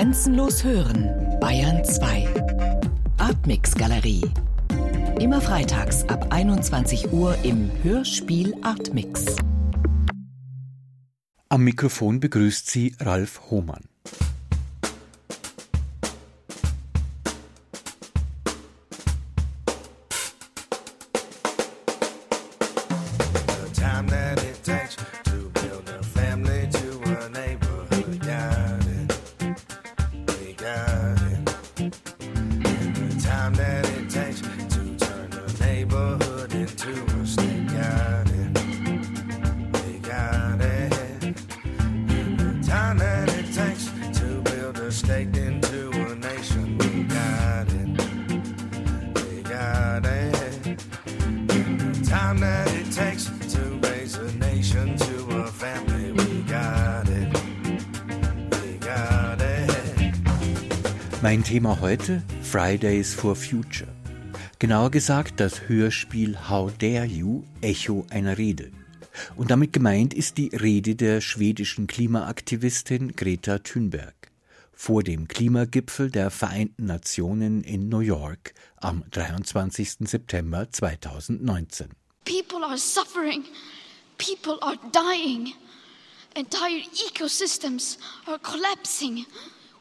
Grenzenlos hören, Bayern 2. Artmix Galerie. Immer freitags ab 21 Uhr im Hörspiel Artmix. Am Mikrofon begrüßt sie Ralf Hohmann. Mein Thema heute Fridays for Future. Genauer gesagt das Hörspiel How Dare You Echo einer Rede. Und damit gemeint ist die Rede der schwedischen Klimaaktivistin Greta Thunberg vor dem Klimagipfel der Vereinten Nationen in New York am 23. September 2019. People are suffering. People are dying. Entire ecosystems are collapsing.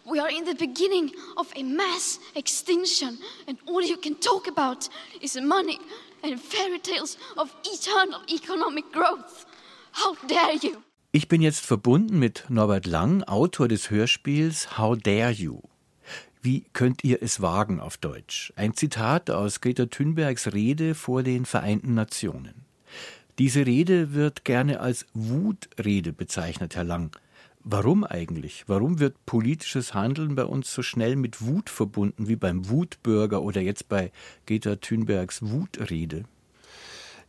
We are in the beginning of a mass extinction, and all you can talk about is money and fairy tales of eternal economic growth. How dare you! Ich bin jetzt verbunden mit Norbert Lang, Autor des Hörspiels How Dare You? Wie könnt ihr es wagen auf Deutsch? Ein Zitat aus Greta Thunbergs Rede vor den Vereinten Nationen. Diese Rede wird gerne als Wutrede bezeichnet, Herr Lang. Warum eigentlich? Warum wird politisches Handeln bei uns so schnell mit Wut verbunden wie beim Wutbürger oder jetzt bei Greta Thunbergs Wutrede?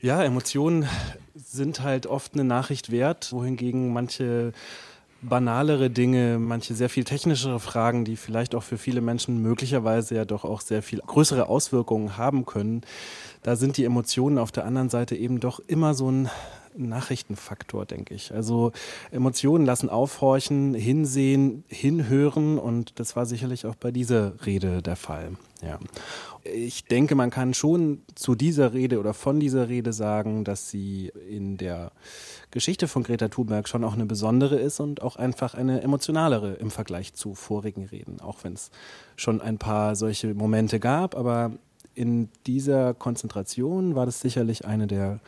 Ja, Emotionen sind halt oft eine Nachricht wert, wohingegen manche banalere Dinge, manche sehr viel technischere Fragen, die vielleicht auch für viele Menschen möglicherweise ja doch auch sehr viel größere Auswirkungen haben können, da sind die Emotionen auf der anderen Seite eben doch immer so ein Nachrichtenfaktor, denke ich. Also Emotionen lassen aufhorchen, hinsehen, hinhören und das war sicherlich auch bei dieser Rede der Fall. Ja. Ich denke, man kann schon zu dieser Rede oder von dieser Rede sagen, dass sie in der Geschichte von Greta Thunberg schon auch eine besondere ist und auch einfach eine emotionalere im Vergleich zu vorigen Reden, auch wenn es schon ein paar solche Momente gab, aber in dieser Konzentration war das sicherlich eine der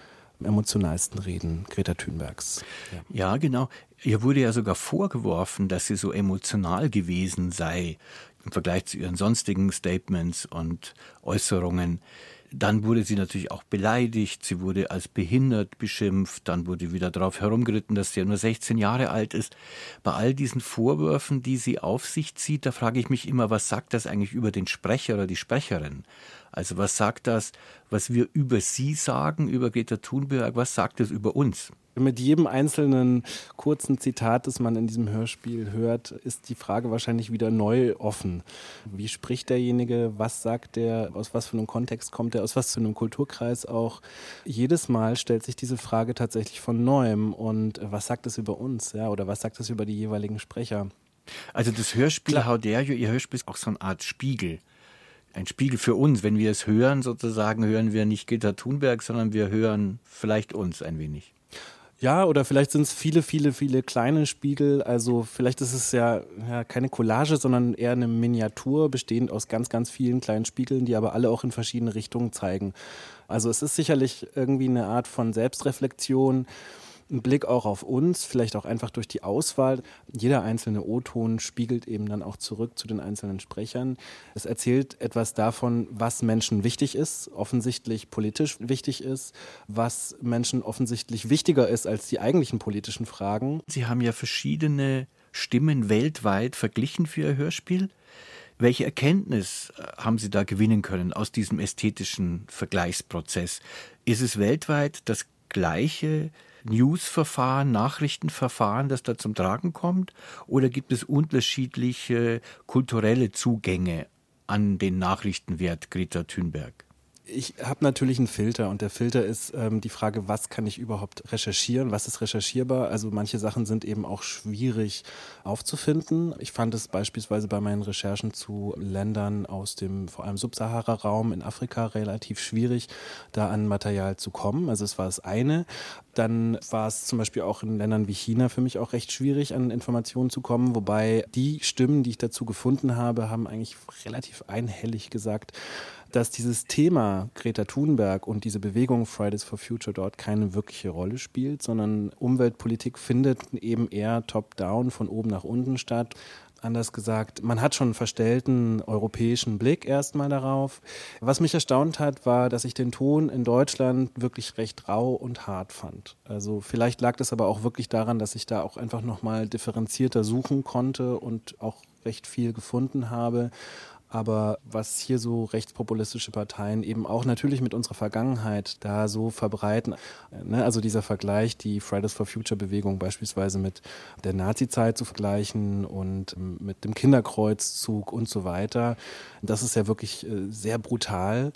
emotionalsten Reden Greta Thunbergs. Ja. ja, genau. Ihr wurde ja sogar vorgeworfen, dass sie so emotional gewesen sei im Vergleich zu ihren sonstigen Statements und Äußerungen. Dann wurde sie natürlich auch beleidigt, sie wurde als behindert beschimpft, dann wurde wieder darauf herumgeritten, dass sie ja nur 16 Jahre alt ist. Bei all diesen Vorwürfen, die sie auf sich zieht, da frage ich mich immer, was sagt das eigentlich über den Sprecher oder die Sprecherin? Also was sagt das, was wir über sie sagen, über Greta Thunberg, was sagt es über uns? Mit jedem einzelnen kurzen Zitat, das man in diesem Hörspiel hört, ist die Frage wahrscheinlich wieder neu offen. Wie spricht derjenige? Was sagt der? Aus was für einem Kontext kommt er? Aus was für einem Kulturkreis auch? Jedes Mal stellt sich diese Frage tatsächlich von neuem. Und was sagt es über uns? Ja, oder was sagt es über die jeweiligen Sprecher? Also das Hörspiel Klar. How Dare You, Ihr Hörspiel ist auch so eine Art Spiegel ein Spiegel für uns. Wenn wir es hören, sozusagen, hören wir nicht Greta Thunberg, sondern wir hören vielleicht uns ein wenig. Ja, oder vielleicht sind es viele, viele, viele kleine Spiegel. Also vielleicht ist es ja, ja, keine Collage, sondern eher eine Miniatur, bestehend aus ganz, ganz vielen kleinen Spiegeln, die aber alle auch in verschiedene Richtungen zeigen. Also es ist sicherlich irgendwie eine Art von Selbstreflexion ein Blick auch auf uns, vielleicht auch einfach durch die Auswahl. Jeder einzelne O-Ton spiegelt eben dann auch zurück zu den einzelnen Sprechern. Es erzählt etwas davon, was Menschen wichtig ist, offensichtlich politisch wichtig ist, was Menschen offensichtlich wichtiger ist als die eigentlichen politischen Fragen. Sie haben ja verschiedene Stimmen weltweit verglichen für Ihr Hörspiel. Welche Erkenntnis äh, haben Sie da gewinnen können aus diesem ästhetischen Vergleichsprozess? Ist es weltweit das gleiche Newsverfahren, Nachrichtenverfahren, das da zum Tragen kommt? Oder gibt es unterschiedliche kulturelle Zugänge an den Nachrichtenwert Greta Thunberg? Ich habe natürlich einen Filter und der Filter ist ähm, die Frage, was kann ich überhaupt recherchieren, was ist recherchierbar. Also manche Sachen sind eben auch schwierig aufzufinden. Ich fand es beispielsweise bei meinen Recherchen zu Ländern aus dem vor allem Subsahara-Raum in Afrika relativ schwierig, da an Material zu kommen. Also es war das eine. Dann war es zum Beispiel auch in Ländern wie China für mich auch recht schwierig, an Informationen zu kommen, wobei die Stimmen, die ich dazu gefunden habe, haben eigentlich relativ einhellig gesagt, dass dieses Thema Greta Thunberg und diese Bewegung Fridays for Future dort keine wirkliche Rolle spielt, sondern Umweltpolitik findet eben eher top-down von oben nach unten statt. Anders gesagt, man hat schon einen verstellten europäischen Blick erstmal darauf. Was mich erstaunt hat, war, dass ich den Ton in Deutschland wirklich recht rau und hart fand. Also vielleicht lag das aber auch wirklich daran, dass ich da auch einfach nochmal differenzierter suchen konnte und auch recht viel gefunden habe aber was hier so rechtspopulistische Parteien eben auch natürlich mit unserer Vergangenheit da so verbreiten, ne, also dieser Vergleich, die Fridays for Future Bewegung beispielsweise mit der Nazi-Zeit zu vergleichen und ähm, mit dem Kinderkreuzzug und so weiter, das ist ja wirklich äh, sehr brutal.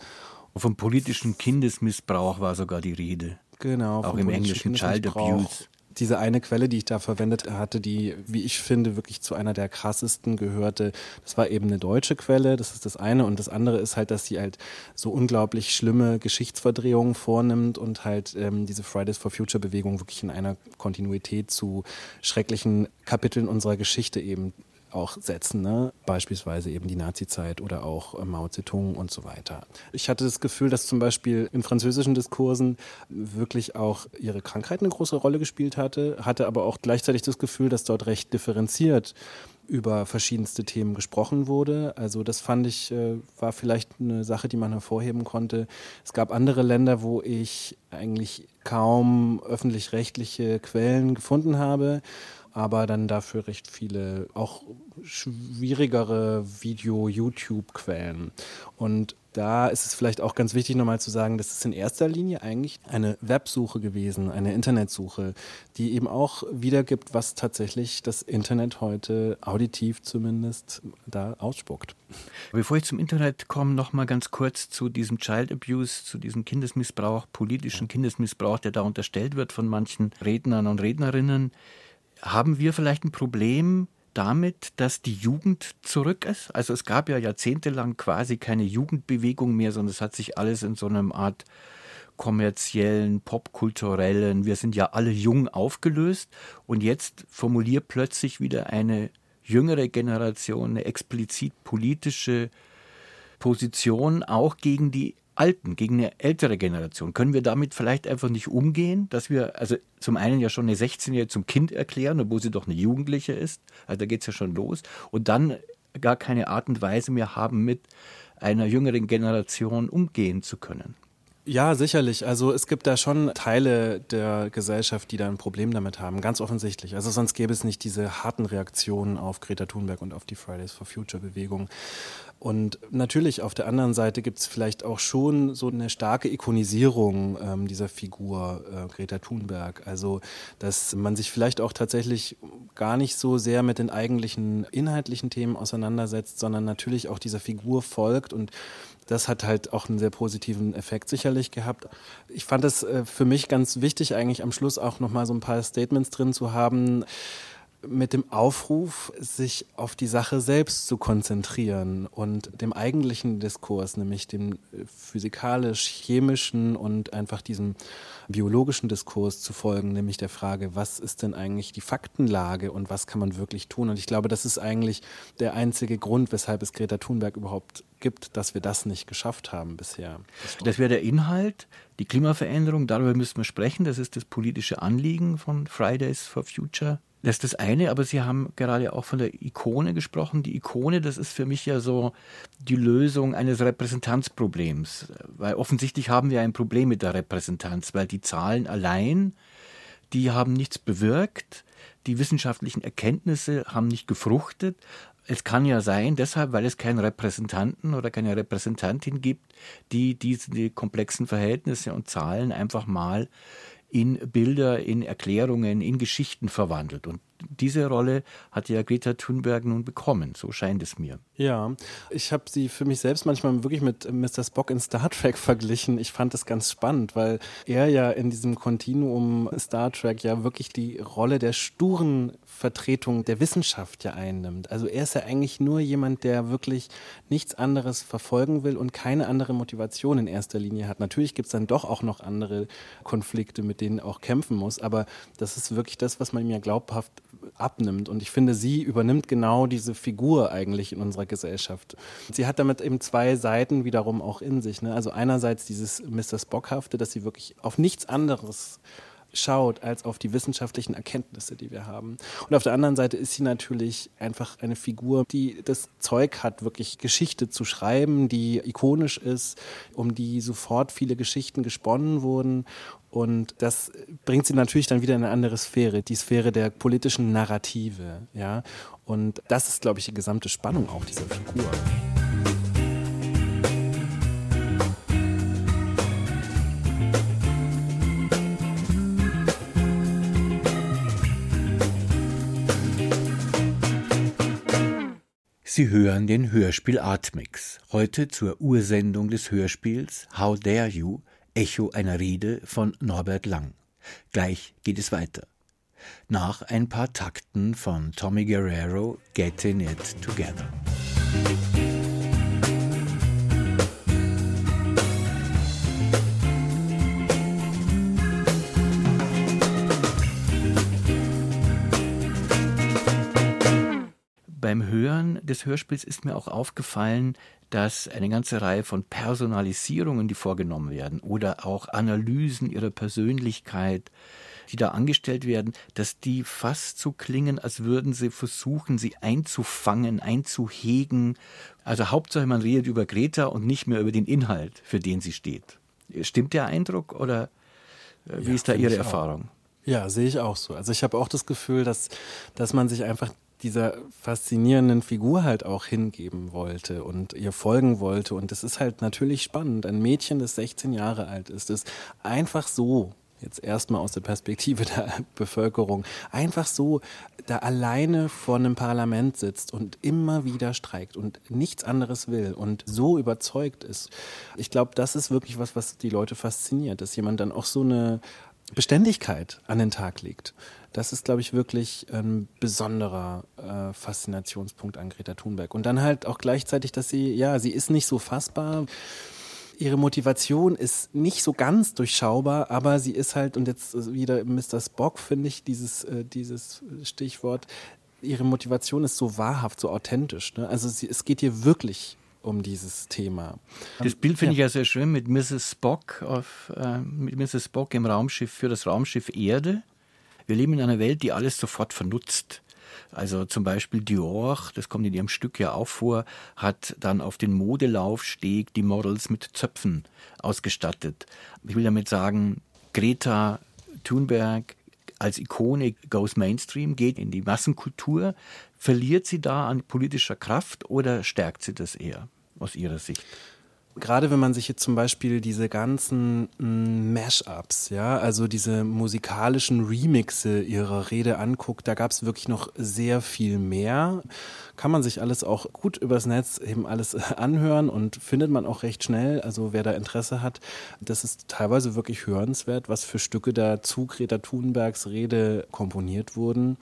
Vom politischen Kindesmissbrauch war sogar die Rede. Genau. Auch im Englischen Child Abuse diese eine Quelle, die ich da verwendet hatte, die, wie ich finde, wirklich zu einer der krassesten gehörte, das war eben eine deutsche Quelle, das ist das eine. Und das andere ist halt, dass sie halt so unglaublich schlimme Geschichtsverdrehungen vornimmt und halt ähm, diese Fridays for Future Bewegung wirklich in einer Kontinuität zu schrecklichen Kapiteln unserer Geschichte eben auch setzen, ne? beispielsweise eben die Nazizeit oder auch äh, Mao Zedong und so weiter. Ich hatte das Gefühl, dass zum Beispiel in französischen Diskursen wirklich auch ihre Krankheit eine große Rolle gespielt hatte, hatte aber auch gleichzeitig das Gefühl, dass dort recht differenziert über verschiedenste Themen gesprochen wurde. Also das fand ich, äh, war vielleicht eine Sache, die man hervorheben konnte. Es gab andere Länder, wo ich eigentlich kaum öffentlich-rechtliche Quellen gefunden habe aber dann dafür recht viele auch schwierigere Video-YouTube-Quellen. Und da ist es vielleicht auch ganz wichtig nochmal zu sagen, das ist in erster Linie eigentlich eine Websuche gewesen, eine Internetsuche, die eben auch wiedergibt, was tatsächlich das Internet heute auditiv zumindest da ausspuckt. Bevor ich zum Internet komme, nochmal ganz kurz zu diesem Child Abuse, zu diesem Kindesmissbrauch, politischen Kindesmissbrauch, der da unterstellt wird von manchen Rednern und Rednerinnen haben wir vielleicht ein Problem damit, dass die Jugend zurück ist? Also es gab ja jahrzehntelang quasi keine Jugendbewegung mehr, sondern es hat sich alles in so einem Art kommerziellen, popkulturellen, wir sind ja alle jung aufgelöst und jetzt formuliert plötzlich wieder eine jüngere Generation eine explizit politische Position auch gegen die Alten, gegen eine ältere Generation. Können wir damit vielleicht einfach nicht umgehen, dass wir also zum einen ja schon eine 16-Jährige zum Kind erklären, obwohl sie doch eine Jugendliche ist, also da geht es ja schon los, und dann gar keine Art und Weise mehr haben, mit einer jüngeren Generation umgehen zu können. Ja, sicherlich. Also es gibt da schon Teile der Gesellschaft, die da ein Problem damit haben, ganz offensichtlich. Also sonst gäbe es nicht diese harten Reaktionen auf Greta Thunberg und auf die Fridays for Future Bewegung. Und natürlich auf der anderen Seite gibt es vielleicht auch schon so eine starke Ikonisierung ähm, dieser Figur äh, Greta Thunberg. Also dass man sich vielleicht auch tatsächlich gar nicht so sehr mit den eigentlichen inhaltlichen Themen auseinandersetzt, sondern natürlich auch dieser Figur folgt und das hat halt auch einen sehr positiven Effekt sicherlich gehabt. Ich fand es äh, für mich ganz wichtig, eigentlich am Schluss auch nochmal so ein paar Statements drin zu haben, mit dem Aufruf, sich auf die Sache selbst zu konzentrieren und dem eigentlichen Diskurs, nämlich dem äh, physikalisch-chemischen und einfach diesem biologischen Diskurs zu folgen, nämlich der Frage, was ist denn eigentlich die Faktenlage und was kann man wirklich tun? Und ich glaube, das ist eigentlich der einzige Grund, weshalb es Greta Thunberg überhaupt gibt, dass wir das nicht geschafft haben bisher. Das, das wäre der Inhalt, die Klimaveränderung, darüber müssen wir sprechen. Das ist das politische Anliegen von Fridays for Future. Das ist das eine, aber Sie haben gerade auch von der Ikone gesprochen. Die Ikone, das ist für mich ja so die Lösung eines Repräsentanzproblems, weil offensichtlich haben wir ein Problem mit der Repräsentanz, weil die Zahlen allein, die haben nichts bewirkt, die wissenschaftlichen Erkenntnisse haben nicht gefruchtet. Es kann ja sein, deshalb, weil es keinen Repräsentanten oder keine Repräsentantin gibt, die diese die komplexen Verhältnisse und Zahlen einfach mal in Bilder, in Erklärungen, in Geschichten verwandelt. Und diese Rolle hat ja Greta Thunberg nun bekommen, so scheint es mir. Ja, ich habe sie für mich selbst manchmal wirklich mit Mr. Spock in Star Trek verglichen. Ich fand das ganz spannend, weil er ja in diesem Kontinuum Star Trek ja wirklich die Rolle der sturen Vertretung der Wissenschaft ja einnimmt. Also er ist ja eigentlich nur jemand, der wirklich nichts anderes verfolgen will und keine andere Motivation in erster Linie hat. Natürlich gibt es dann doch auch noch andere Konflikte, mit denen er auch kämpfen muss, aber das ist wirklich das, was man ihm ja glaubhaft abnimmt. Und ich finde, sie übernimmt genau diese Figur eigentlich in unserer Gesellschaft. Sie hat damit eben zwei Seiten wiederum auch in sich. Ne? Also einerseits dieses Mr. Spockhafte, dass sie wirklich auf nichts anderes schaut als auf die wissenschaftlichen Erkenntnisse, die wir haben. Und auf der anderen Seite ist sie natürlich einfach eine Figur, die das Zeug hat, wirklich Geschichte zu schreiben, die ikonisch ist, um die sofort viele Geschichten gesponnen wurden. Und das bringt sie natürlich dann wieder in eine andere Sphäre, die Sphäre der politischen Narrative. Ja? Und das ist, glaube ich, die gesamte Spannung auch dieser Figur. Sie hören den Hörspiel Artmix. Heute zur Ursendung des Hörspiels How Dare You? Echo einer Rede von Norbert Lang. Gleich geht es weiter. Nach ein paar Takten von Tommy Guerrero Getting It Together. Beim Hören des Hörspiels ist mir auch aufgefallen, dass eine ganze Reihe von Personalisierungen, die vorgenommen werden, oder auch Analysen ihrer Persönlichkeit, die da angestellt werden, dass die fast so klingen, als würden sie versuchen, sie einzufangen, einzuhegen. Also Hauptsache, man redet über Greta und nicht mehr über den Inhalt, für den sie steht. Stimmt der Eindruck oder äh, wie ja, ist da Ihre Erfahrung? Ja, sehe ich auch so. Also ich habe auch das Gefühl, dass, dass man sich einfach dieser faszinierenden Figur halt auch hingeben wollte und ihr folgen wollte. Und das ist halt natürlich spannend. Ein Mädchen, das 16 Jahre alt ist, das einfach so jetzt erstmal aus der Perspektive der Bevölkerung, einfach so da alleine vor einem Parlament sitzt und immer wieder streikt und nichts anderes will und so überzeugt ist. Ich glaube, das ist wirklich was, was die Leute fasziniert, dass jemand dann auch so eine Beständigkeit an den Tag legt. Das ist, glaube ich, wirklich ein besonderer äh, Faszinationspunkt an Greta Thunberg. Und dann halt auch gleichzeitig, dass sie, ja, sie ist nicht so fassbar. Ihre Motivation ist nicht so ganz durchschaubar, aber sie ist halt, und jetzt wieder Mr. Spock, finde ich, dieses, äh, dieses Stichwort, ihre Motivation ist so wahrhaft, so authentisch. Ne? Also sie, es geht ihr wirklich um dieses Thema. Das Bild finde ja. ich ja sehr schön mit Mrs. Spock auf, äh, mit Mrs. Spock im Raumschiff für das Raumschiff Erde. Wir leben in einer Welt, die alles sofort vernutzt. Also zum Beispiel Dior, das kommt in ihrem Stück ja auch vor, hat dann auf den Modelaufsteg die Models mit Zöpfen ausgestattet. Ich will damit sagen, Greta Thunberg als Ikone goes Mainstream, geht in die Massenkultur. Verliert sie da an politischer Kraft oder stärkt sie das eher aus Ihrer Sicht? Gerade wenn man sich jetzt zum Beispiel diese ganzen mm, Mashups, ja, also diese musikalischen Remixe ihrer Rede anguckt, da gab es wirklich noch sehr viel mehr. Kann man sich alles auch gut übers Netz eben alles anhören und findet man auch recht schnell. Also wer da Interesse hat, das ist teilweise wirklich hörenswert, was für Stücke da zu Greta Thunbergs Rede komponiert wurden.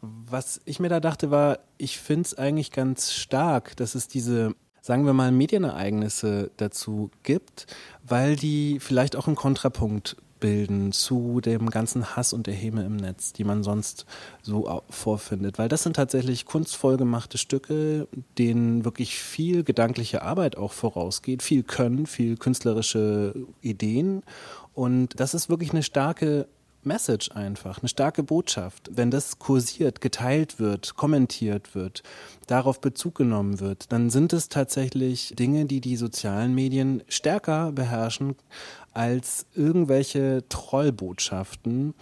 Was ich mir da dachte, war, ich finde es eigentlich ganz stark, dass es diese sagen wir mal, Medienereignisse dazu gibt, weil die vielleicht auch einen Kontrapunkt bilden zu dem ganzen Hass und der Häme im Netz, die man sonst so vorfindet. Weil das sind tatsächlich kunstvoll gemachte Stücke, denen wirklich viel gedankliche Arbeit auch vorausgeht, viel Können, viel künstlerische Ideen. Und das ist wirklich eine starke Message einfach, eine starke Botschaft. Wenn das kursiert, geteilt wird, kommentiert wird, darauf Bezug genommen wird, dann sind es tatsächlich Dinge, die die sozialen Medien stärker beherrschen als irgendwelche Trollbotschaften.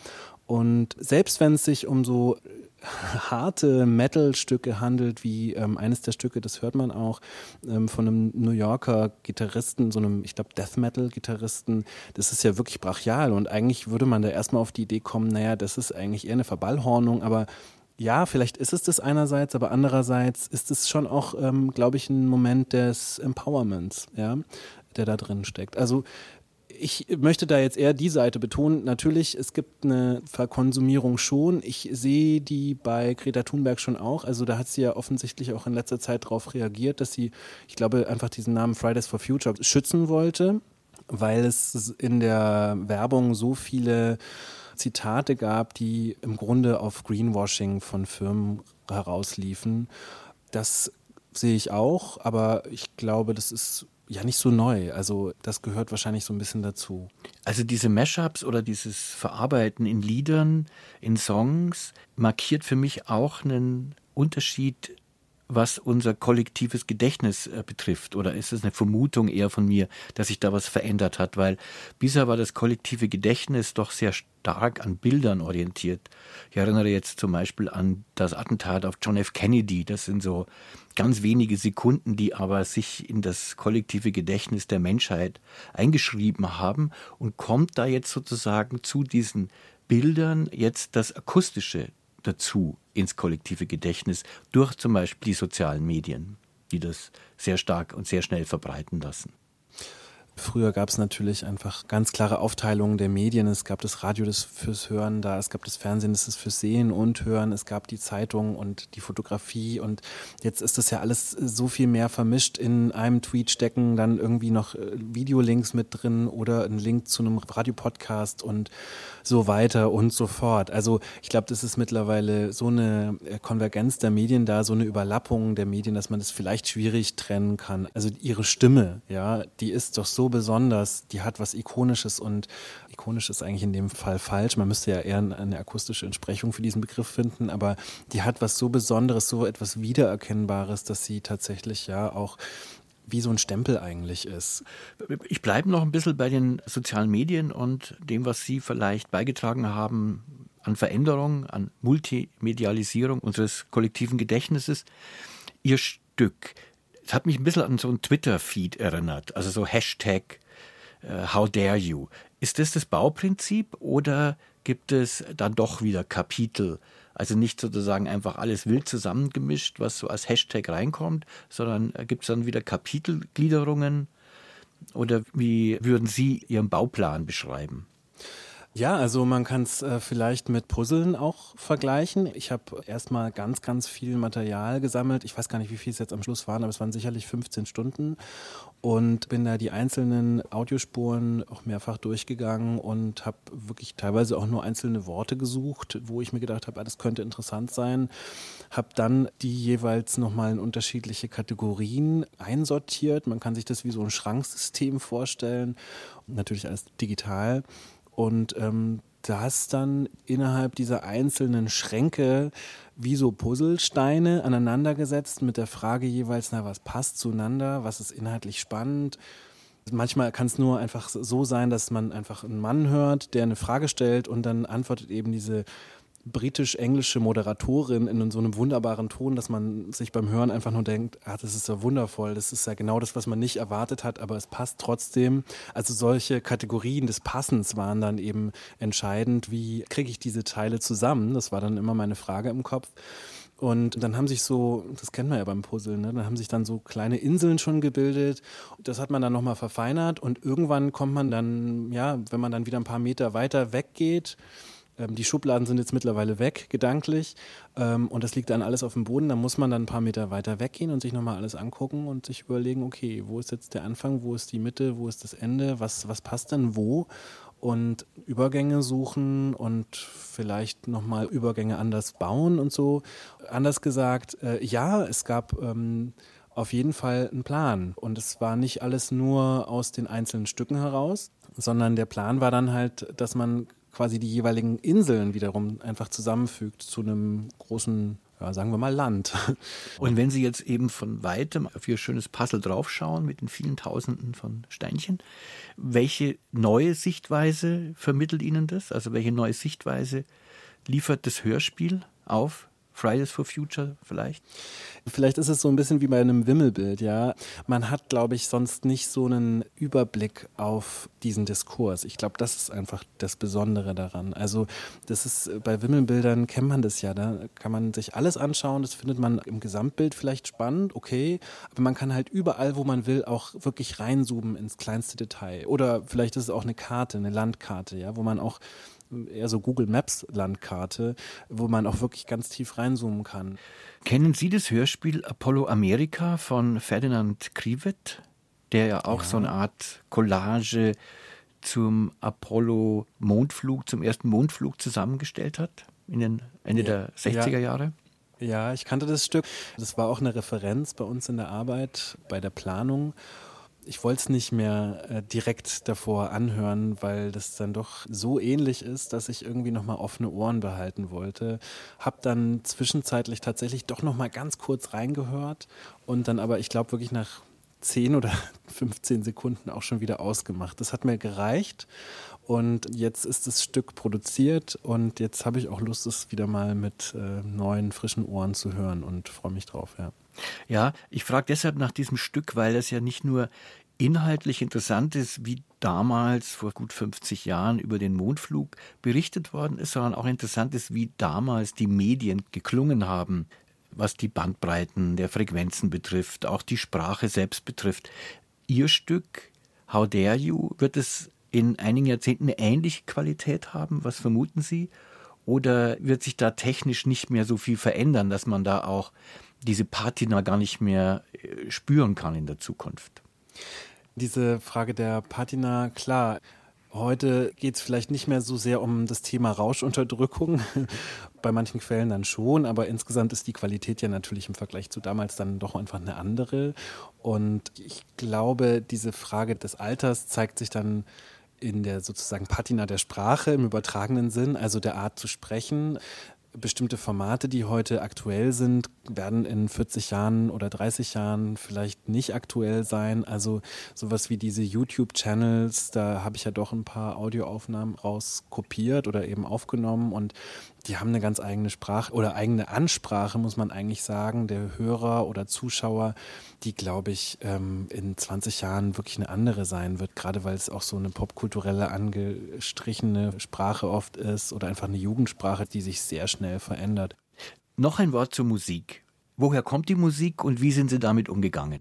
Und selbst wenn es sich um so harte Metal-Stücke handelt, wie ähm, eines der Stücke, das hört man auch, ähm, von einem New Yorker Gitarristen, so einem, ich glaube, Death Metal-Gitarristen, das ist ja wirklich brachial und eigentlich würde man da erstmal auf die Idee kommen, naja, das ist eigentlich eher eine Verballhornung, aber ja, vielleicht ist es das einerseits, aber andererseits ist es schon auch, ähm, glaube ich, ein Moment des Empowerments, ja, der da drin steckt. Also ich möchte da jetzt eher die Seite betonen. Natürlich, es gibt eine Verkonsumierung schon. Ich sehe die bei Greta Thunberg schon auch. Also da hat sie ja offensichtlich auch in letzter Zeit darauf reagiert, dass sie, ich glaube, einfach diesen Namen Fridays for Future schützen wollte, weil es in der Werbung so viele Zitate gab, die im Grunde auf Greenwashing von Firmen herausliefen. Das sehe ich auch, aber ich glaube, das ist ja nicht so neu. Also das gehört wahrscheinlich so ein bisschen dazu. Also diese Mashups oder dieses Verarbeiten in Liedern, in Songs markiert für mich auch einen Unterschied was unser kollektives Gedächtnis äh, betrifft? Oder ist es eine Vermutung eher von mir, dass sich da was verändert hat? Weil bisher war das kollektive Gedächtnis doch sehr stark an Bildern orientiert. Ich erinnere jetzt zum Beispiel an das Attentat auf John F. Kennedy. Das sind so ganz wenige Sekunden, die aber sich in das kollektive Gedächtnis der Menschheit eingeschrieben haben und kommt da jetzt sozusagen zu diesen Bildern jetzt das Akustische dazu ins kollektive Gedächtnis durch zum Beispiel die sozialen Medien, die das sehr stark und sehr schnell verbreiten lassen. Früher gab es natürlich einfach ganz klare Aufteilungen der Medien. Es gab das Radio das fürs Hören da, es gab das Fernsehen das ist fürs Sehen und Hören, es gab die Zeitung und die Fotografie und jetzt ist das ja alles so viel mehr vermischt. In einem Tweet stecken dann irgendwie noch äh, Videolinks mit drin oder ein Link zu einem Radiopodcast und so weiter und so fort. Also ich glaube, das ist mittlerweile so eine äh, Konvergenz der Medien da, so eine Überlappung der Medien, dass man das vielleicht schwierig trennen kann. Also ihre Stimme, ja, die ist doch so so besonders, die hat was Ikonisches und ikonisch ist eigentlich in dem Fall falsch. Man müsste ja eher eine akustische Entsprechung für diesen Begriff finden, aber die hat was so Besonderes, so etwas Wiedererkennbares, dass sie tatsächlich ja auch wie so ein Stempel eigentlich ist. Ich bleibe noch ein bisschen bei den sozialen Medien und dem, was Sie vielleicht beigetragen haben an Veränderung, an Multimedialisierung unseres kollektiven Gedächtnisses. Ihr Stück es hat mich ein bisschen an so einen Twitter-Feed erinnert, also so Hashtag uh, How dare you. Ist das das Bauprinzip oder gibt es dann doch wieder Kapitel? Also nicht sozusagen einfach alles wild zusammengemischt, was so als Hashtag reinkommt, sondern gibt es dann wieder Kapitelgliederungen? Oder wie würden Sie Ihren Bauplan beschreiben? Ja, also man kann es äh, vielleicht mit Puzzeln auch vergleichen. Ich habe erstmal ganz, ganz viel Material gesammelt. Ich weiß gar nicht, wie viel es jetzt am Schluss waren, aber es waren sicherlich 15 Stunden und bin da die einzelnen Audiospuren auch mehrfach durchgegangen und habe wirklich teilweise auch nur einzelne Worte gesucht, wo ich mir gedacht habe, ah, das könnte interessant sein. Habe dann die jeweils nochmal in unterschiedliche Kategorien einsortiert. Man kann sich das wie so ein Schranksystem vorstellen. Natürlich alles digital und ähm, das dann innerhalb dieser einzelnen Schränke wie so Puzzlesteine aneinandergesetzt mit der Frage jeweils, na, was passt zueinander, was ist inhaltlich spannend. Manchmal kann es nur einfach so sein, dass man einfach einen Mann hört, der eine Frage stellt und dann antwortet eben diese britisch-englische Moderatorin in so einem wunderbaren Ton, dass man sich beim Hören einfach nur denkt, ah, das ist ja wundervoll, das ist ja genau das, was man nicht erwartet hat, aber es passt trotzdem. Also solche Kategorien des Passens waren dann eben entscheidend, wie kriege ich diese Teile zusammen? Das war dann immer meine Frage im Kopf. Und dann haben sich so, das kennt man ja beim Puzzeln, ne? dann haben sich dann so kleine Inseln schon gebildet. Das hat man dann nochmal verfeinert und irgendwann kommt man dann, ja, wenn man dann wieder ein paar Meter weiter weggeht, ähm, die Schubladen sind jetzt mittlerweile weg, gedanklich, ähm, und das liegt dann alles auf dem Boden. Da muss man dann ein paar Meter weiter weggehen und sich nochmal alles angucken und sich überlegen, okay, wo ist jetzt der Anfang, wo ist die Mitte, wo ist das Ende, was, was passt denn wo? Und Übergänge suchen und vielleicht nochmal Übergänge anders bauen und so. Anders gesagt, äh, ja, es gab ähm, auf jeden Fall einen Plan. Und es war nicht alles nur aus den einzelnen Stücken heraus, sondern der Plan war dann halt, dass man quasi die jeweiligen Inseln wiederum einfach zusammenfügt zu einem großen ja, sagen wir mal Land. Und wenn Sie jetzt eben von weitem auf Ihr schönes Puzzle draufschauen mit den vielen Tausenden von Steinchen, welche neue Sichtweise vermittelt Ihnen das? Also welche neue Sichtweise liefert das Hörspiel auf Fridays for Future vielleicht? Vielleicht ist es so ein bisschen wie bei einem Wimmelbild, ja. Man hat, glaube ich, sonst nicht so einen Überblick auf diesen Diskurs. Ich glaube, das ist einfach das Besondere daran. Also, das ist bei Wimmelbildern kennt man das ja. Da kann man sich alles anschauen. Das findet man im Gesamtbild vielleicht spannend, okay. Aber man kann halt überall, wo man will, auch wirklich reinzoomen ins kleinste Detail. Oder vielleicht ist es auch eine Karte, eine Landkarte, ja, wo man auch eher so Google Maps Landkarte, wo man auch wirklich ganz tief reinzoomen kann. Kennen Sie das Hörspiel Apollo Amerika von Ferdinand Krivet, der ja auch ja. so eine Art Collage zum Apollo Mondflug, zum ersten Mondflug zusammengestellt hat in den Ende ja. der 60er Jahre? Ja, ich kannte das Stück. Das war auch eine Referenz bei uns in der Arbeit, bei der Planung ich wollte es nicht mehr äh, direkt davor anhören, weil das dann doch so ähnlich ist, dass ich irgendwie nochmal offene Ohren behalten wollte. Hab dann zwischenzeitlich tatsächlich doch nochmal ganz kurz reingehört und dann aber, ich glaube, wirklich nach 10 oder 15 Sekunden auch schon wieder ausgemacht. Das hat mir gereicht und jetzt ist das Stück produziert und jetzt habe ich auch Lust, es wieder mal mit äh, neuen, frischen Ohren zu hören und freue mich drauf, ja. Ja, ich frage deshalb nach diesem Stück, weil es ja nicht nur inhaltlich interessant ist, wie damals vor gut 50 Jahren über den Mondflug berichtet worden ist, sondern auch interessant ist, wie damals die Medien geklungen haben, was die Bandbreiten der Frequenzen betrifft, auch die Sprache selbst betrifft. Ihr Stück How Dare You wird es in einigen Jahrzehnten eine ähnliche Qualität haben? Was vermuten Sie? Oder wird sich da technisch nicht mehr so viel verändern, dass man da auch diese Patina gar nicht mehr äh, spüren kann in der Zukunft? Diese Frage der Patina, klar. Heute geht es vielleicht nicht mehr so sehr um das Thema Rauschunterdrückung, bei manchen Quellen dann schon, aber insgesamt ist die Qualität ja natürlich im Vergleich zu damals dann doch einfach eine andere. Und ich glaube, diese Frage des Alters zeigt sich dann in der sozusagen Patina der Sprache im übertragenen Sinn, also der Art zu sprechen. Bestimmte Formate, die heute aktuell sind, werden in 40 Jahren oder 30 Jahren vielleicht nicht aktuell sein. Also sowas wie diese YouTube-Channels, da habe ich ja doch ein paar Audioaufnahmen rauskopiert oder eben aufgenommen und die haben eine ganz eigene Sprache oder eigene Ansprache, muss man eigentlich sagen, der Hörer oder Zuschauer, die, glaube ich, ähm, in 20 Jahren wirklich eine andere sein wird, gerade weil es auch so eine popkulturelle angestrichene Sprache oft ist oder einfach eine Jugendsprache, die sich sehr schnell verändert. Noch ein Wort zur Musik. Woher kommt die Musik und wie sind Sie damit umgegangen?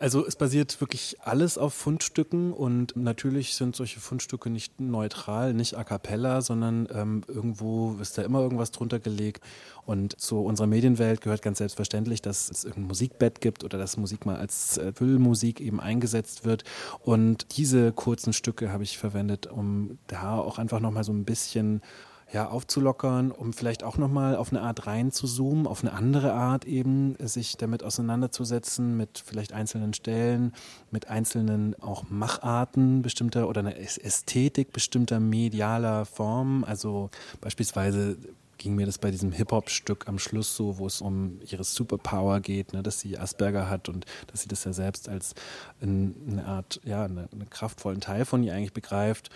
Also es basiert wirklich alles auf Fundstücken und natürlich sind solche Fundstücke nicht neutral, nicht a cappella, sondern ähm, irgendwo ist da immer irgendwas drunter gelegt. Und zu unserer Medienwelt gehört ganz selbstverständlich, dass es irgendein Musikbett gibt oder dass Musik mal als äh, Füllmusik eben eingesetzt wird. Und diese kurzen Stücke habe ich verwendet, um da auch einfach nochmal so ein bisschen ja, aufzulockern, um vielleicht auch nochmal auf eine Art reinzuzoomen, auf eine andere Art eben, sich damit auseinanderzusetzen, mit vielleicht einzelnen Stellen, mit einzelnen auch Macharten bestimmter oder einer Ästhetik bestimmter medialer Formen. Also beispielsweise ging mir das bei diesem Hip-Hop-Stück am Schluss so, wo es um ihre Superpower geht, ne, dass sie Asperger hat und dass sie das ja selbst als eine Art, ja, einen eine kraftvollen Teil von ihr eigentlich begreift.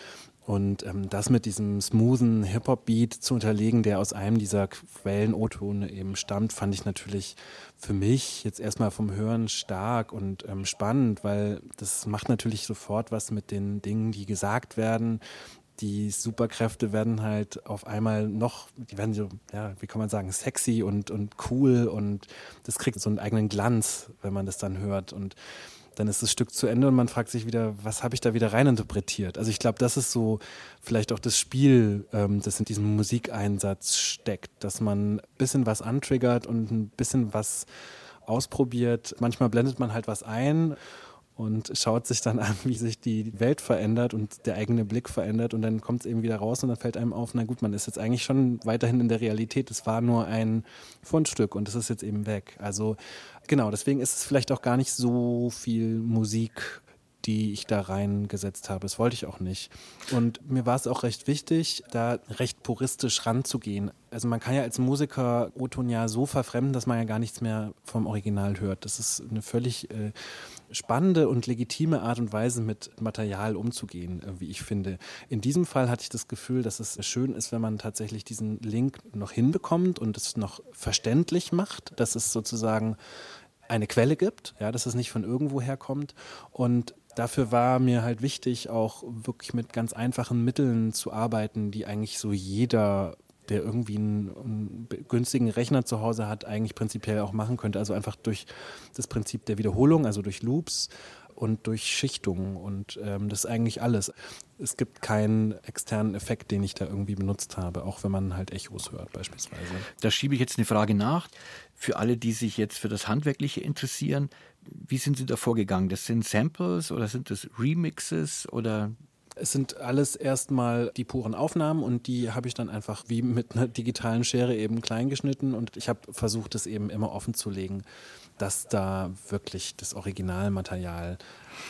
Und ähm, das mit diesem smoothen Hip-Hop-Beat zu unterlegen, der aus einem dieser Quellen-O-Tone eben stammt, fand ich natürlich für mich jetzt erstmal vom Hören stark und ähm, spannend, weil das macht natürlich sofort was mit den Dingen, die gesagt werden. Die Superkräfte werden halt auf einmal noch, die werden so, ja, wie kann man sagen, sexy und, und cool und das kriegt so einen eigenen Glanz, wenn man das dann hört. Und dann ist das Stück zu Ende und man fragt sich wieder, was habe ich da wieder reininterpretiert? Also ich glaube, das ist so vielleicht auch das Spiel, ähm, das in diesem Musikeinsatz steckt, dass man ein bisschen was antriggert und ein bisschen was ausprobiert. Manchmal blendet man halt was ein und schaut sich dann an, wie sich die Welt verändert und der eigene Blick verändert und dann kommt es eben wieder raus und dann fällt einem auf, na gut, man ist jetzt eigentlich schon weiterhin in der Realität. Es war nur ein Fundstück und es ist jetzt eben weg. Also genau, deswegen ist es vielleicht auch gar nicht so viel Musik, die ich da reingesetzt habe. Das wollte ich auch nicht. Und mir war es auch recht wichtig, da recht puristisch ranzugehen. Also man kann ja als Musiker O-Ton ja so verfremden, dass man ja gar nichts mehr vom Original hört. Das ist eine völlig äh, spannende und legitime Art und Weise, mit Material umzugehen, äh, wie ich finde. In diesem Fall hatte ich das Gefühl, dass es schön ist, wenn man tatsächlich diesen Link noch hinbekommt und es noch verständlich macht, dass es sozusagen eine Quelle gibt, ja, dass es nicht von irgendwo herkommt. Und dafür war mir halt wichtig, auch wirklich mit ganz einfachen Mitteln zu arbeiten, die eigentlich so jeder der irgendwie einen, einen, günstigen Rechner zu Hause hat, eigentlich prinzipiell auch machen könnte. Also einfach durch das Prinzip der Wiederholung, also durch Loops und durch Schichtungen. Und ähm, das ist eigentlich alles. Es gibt keinen externen Effekt, den ich da irgendwie benutzt habe, auch wenn man halt Echos hört beispielsweise. Da schiebe ich jetzt eine Frage nach. Für alle, die sich jetzt für das Handwerkliche interessieren, wie sind Sie da vorgegangen? Das sind Samples oder sind das Remixes oder es sind alles erstmal die puren Aufnahmen und die habe ich dann einfach wie mit einer digitalen Schere eben klein geschnitten und ich habe versucht, es eben immer offen zu legen, dass da wirklich das Originalmaterial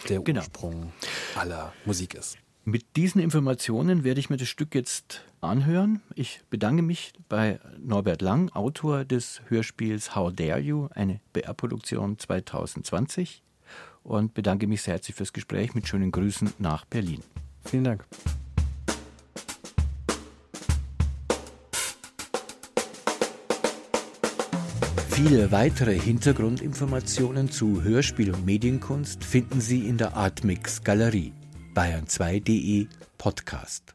der genau. Ursprung aller Musik ist. Mit diesen Informationen werde ich mir das Stück jetzt anhören. Ich bedanke mich bei Norbert Lang, Autor des Hörspiels How Dare You, eine BR-Produktion 2020 und bedanke mich sehr herzlich fürs Gespräch mit schönen Grüßen nach Berlin. Vielen Dank. Viele weitere Hintergrundinformationen zu Hörspiel und Medienkunst finden Sie in der Artmix Galerie bayern2.de Podcast.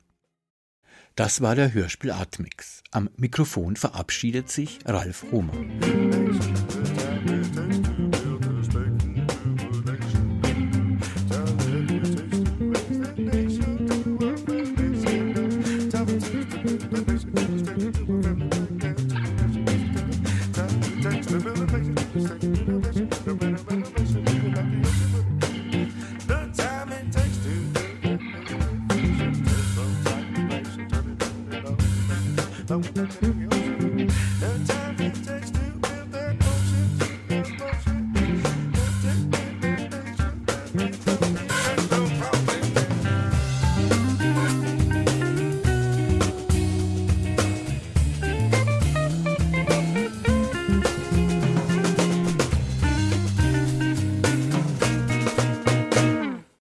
Das war der Hörspiel Artmix. Am Mikrofon verabschiedet sich Ralf Hohmann.